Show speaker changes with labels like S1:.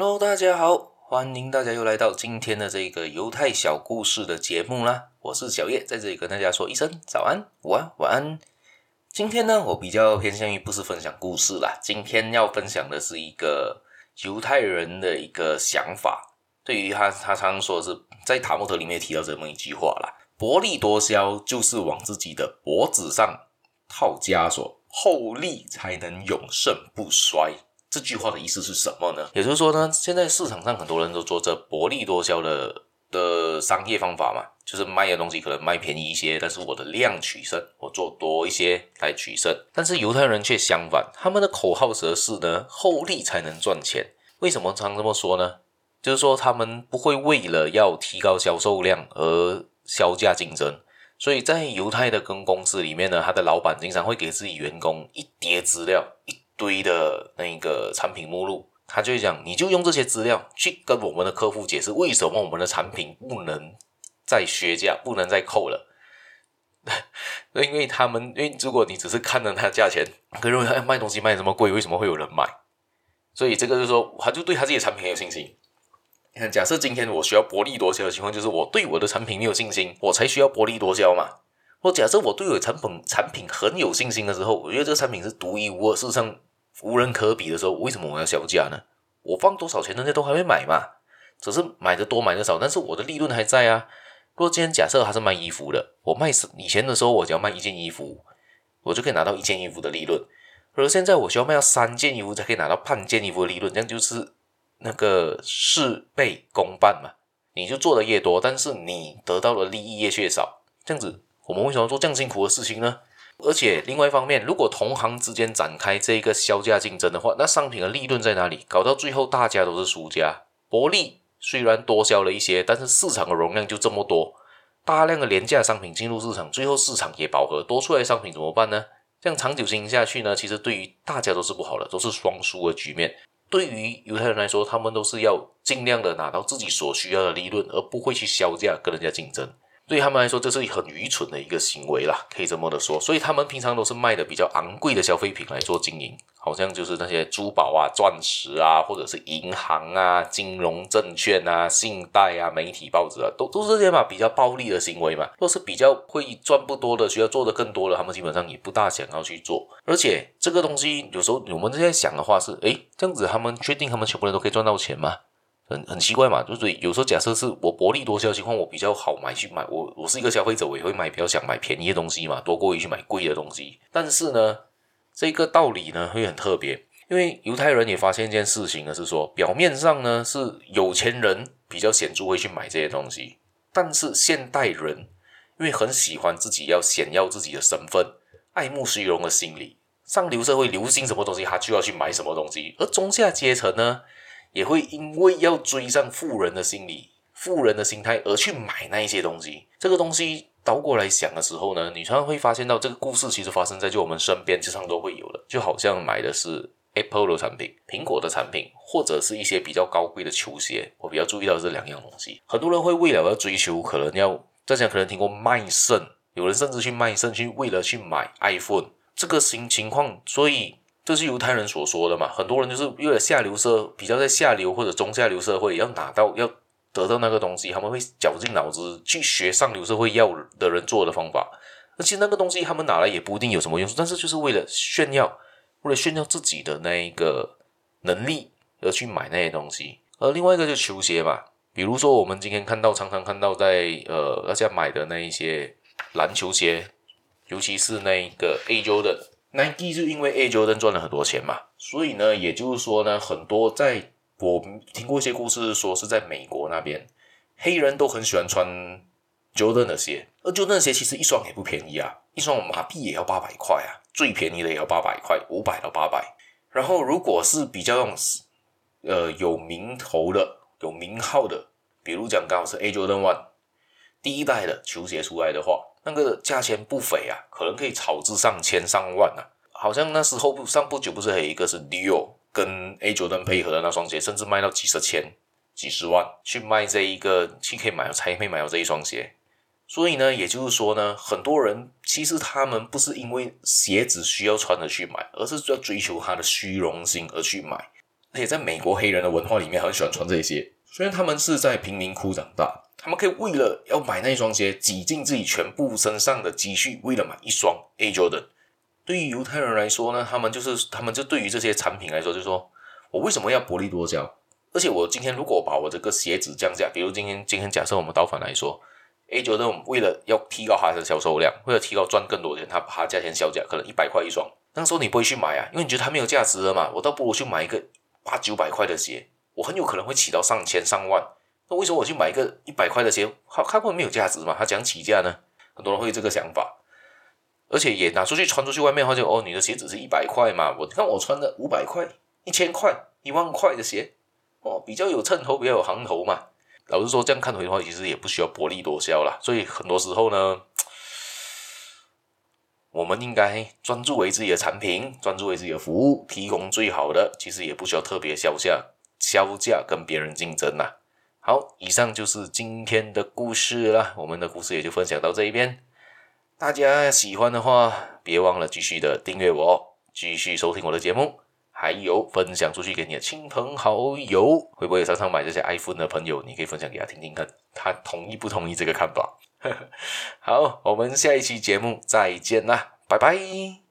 S1: Hello，大家好，欢迎大家又来到今天的这个犹太小故事的节目啦。我是小叶，在这里跟大家说一声早安、午安、晚安。今天呢，我比较偏向于不是分享故事啦，今天要分享的是一个犹太人的一个想法。对于他，他常说是在塔木德里面提到这么一句话啦：薄利多销就是往自己的脖子上套枷锁，厚利才能永盛不衰。这句话的意思是什么呢？也就是说呢，现在市场上很多人都做着薄利多销的的商业方法嘛，就是卖的东西可能卖便宜一些，但是我的量取胜，我做多一些来取胜。但是犹太人却相反，他们的口号则是呢，厚利才能赚钱。为什么常这么说呢？就是说他们不会为了要提高销售量而削价竞争。所以在犹太的跟公司里面呢，他的老板经常会给自己员工一叠资料，堆的那个产品目录，他就讲，你就用这些资料去跟我们的客户解释，为什么我们的产品不能再削价，不能再扣了。因为他们，因为如果你只是看着它价钱，可认为他卖东西卖这么贵，为什么会有人买？所以这个就是说，他就对他自己的产品很有信心。你看，假设今天我需要薄利多销的情况，就是我对我的产品没有信心，我才需要薄利多销嘛。或假设我对我产品产品很有信心的时候，我觉得这个产品是独一无二，事实上。无人可比的时候，为什么我要削价呢？我放多少钱，人家都还会买嘛。只是买的多，买的少，但是我的利润还在啊。如果今天假设他是卖衣服的，我卖以前的时候，我只要卖一件衣服，我就可以拿到一件衣服的利润。而现在我需要卖到三件衣服才可以拿到半件衣服的利润，这样就是那个事倍功半嘛。你就做的越多，但是你得到的利益越越少。这样子，我们为什么做这样辛苦的事情呢？而且另外一方面，如果同行之间展开这一个削价竞争的话，那商品的利润在哪里？搞到最后大家都是输家。薄利虽然多销了一些，但是市场的容量就这么多，大量的廉价商品进入市场，最后市场也饱和，多出来的商品怎么办呢？这样长久经营下去呢，其实对于大家都是不好的，都是双输的局面。对于犹太人来说，他们都是要尽量的拿到自己所需要的利润，而不会去削价跟人家竞争。对他们来说，这是很愚蠢的一个行为啦，可以这么的说。所以他们平常都是卖的比较昂贵的消费品来做经营，好像就是那些珠宝啊、钻石啊，或者是银行啊、金融证券啊、信贷啊、媒体报纸啊，都都是这些嘛，比较暴利的行为嘛。若是比较会赚不多的，需要做的更多的，他们基本上也不大想要去做。而且这个东西有时候我们在想的话是，诶，这样子他们确定他们全部人都可以赚到钱吗？很很奇怪嘛，就是有时候假设是我薄利多销情况，我比较好买去买，我我是一个消费者，我也会买比较想买便宜的东西嘛，多过于去买贵的东西。但是呢，这个道理呢会很特别，因为犹太人也发现一件事情呢，是说表面上呢是有钱人比较显著会去买这些东西，但是现代人因为很喜欢自己要显耀自己的身份，爱慕虚荣的心理，上流社会流行什么东西，他就要去买什么东西，而中下阶层呢，也会因为要追上富人的心理、富人的心态而去买那一些东西。这个东西倒过来想的时候呢，你常常会发现到这个故事其实发生在就我们身边，经常都会有的。就好像买的是 Apple 的产品、苹果的产品，或者是一些比较高贵的球鞋。我比较注意到这两样东西。很多人会为了要追求，可能要大家可能听过卖肾，有人甚至去卖肾去为了去买 iPhone 这个情情况，所以。这是犹太人所说的嘛？很多人就是为了下流社，比较在下流或者中下流社会，要拿到要得到那个东西，他们会绞尽脑汁去学上流社会要的人做的方法。而且那个东西他们拿来也不一定有什么用处，但是就是为了炫耀，为了炫耀自己的那一个能力而去买那些东西。而另外一个就是球鞋嘛，比如说我们今天看到，常常看到在呃大家买的那一些篮球鞋，尤其是那一个 A Jordan。Nike 就因为 Air Jordan 赚了很多钱嘛，所以呢，也就是说呢，很多在我听过一些故事，说是在美国那边，黑人都很喜欢穿 Jordan 的鞋，而 Jordan 的鞋其实一双也不便宜啊，一双马币也要八百块啊，最便宜的也要八百块，五百到八百。然后如果是比较用呃有名头的、有名号的，比如讲刚好是 Air Jordan One 第一代的球鞋出来的话。那个价钱不菲啊，可能可以炒至上千上万啊。好像那时候不上不久不是还有一个是 Dior 跟 A 九登配合的那双鞋，甚至卖到几十千、几十万去卖这一个，去可以买才可以买到这一双鞋。所以呢，也就是说呢，很多人其实他们不是因为鞋子需要穿着去买，而是要追求他的虚荣心而去买。而且在美国黑人的文化里面，很喜欢穿这些。虽然他们是在贫民窟长大，他们可以为了要买那双鞋，挤进自己全部身上的积蓄，为了买一双 A Jordan。对于犹太人来说呢，他们就是他们就对于这些产品来说，就说我为什么要薄利多销？而且我今天如果把我这个鞋子降价，比如今天今天假设我们倒反来说，A Jordan 为了要提高它的销售量，为了提高赚更多钱，他把它价钱削价，可能一百块一双。那时候你不会去买啊，因为你觉得它没有价值了嘛。我倒不如去买一个八九百块的鞋，我很有可能会起到上千上万。那为什么我去买一个一百块的鞋，它它会没有价值嘛？它讲起价呢？很多人会有这个想法，而且也拿出去穿出去外面的话就，哦，你的鞋子是一百块嘛？我看我穿的五百块、一千块、一万块的鞋。哦，比较有称头，比较有行头嘛。老实说，这样看回的话，其实也不需要薄利多销啦。所以很多时候呢，我们应该专注为自己的产品，专注为自己的服务，提供最好的。其实也不需要特别销价，销价跟别人竞争啦。好，以上就是今天的故事了。我们的故事也就分享到这一边。大家喜欢的话，别忘了继续的订阅我，继续收听我的节目。还有分享出去给你的亲朋好友，会不会常常买这些 iPhone 的朋友？你可以分享给他听听看，他同意不同意这个看法？好，我们下一期节目再见啦，拜拜。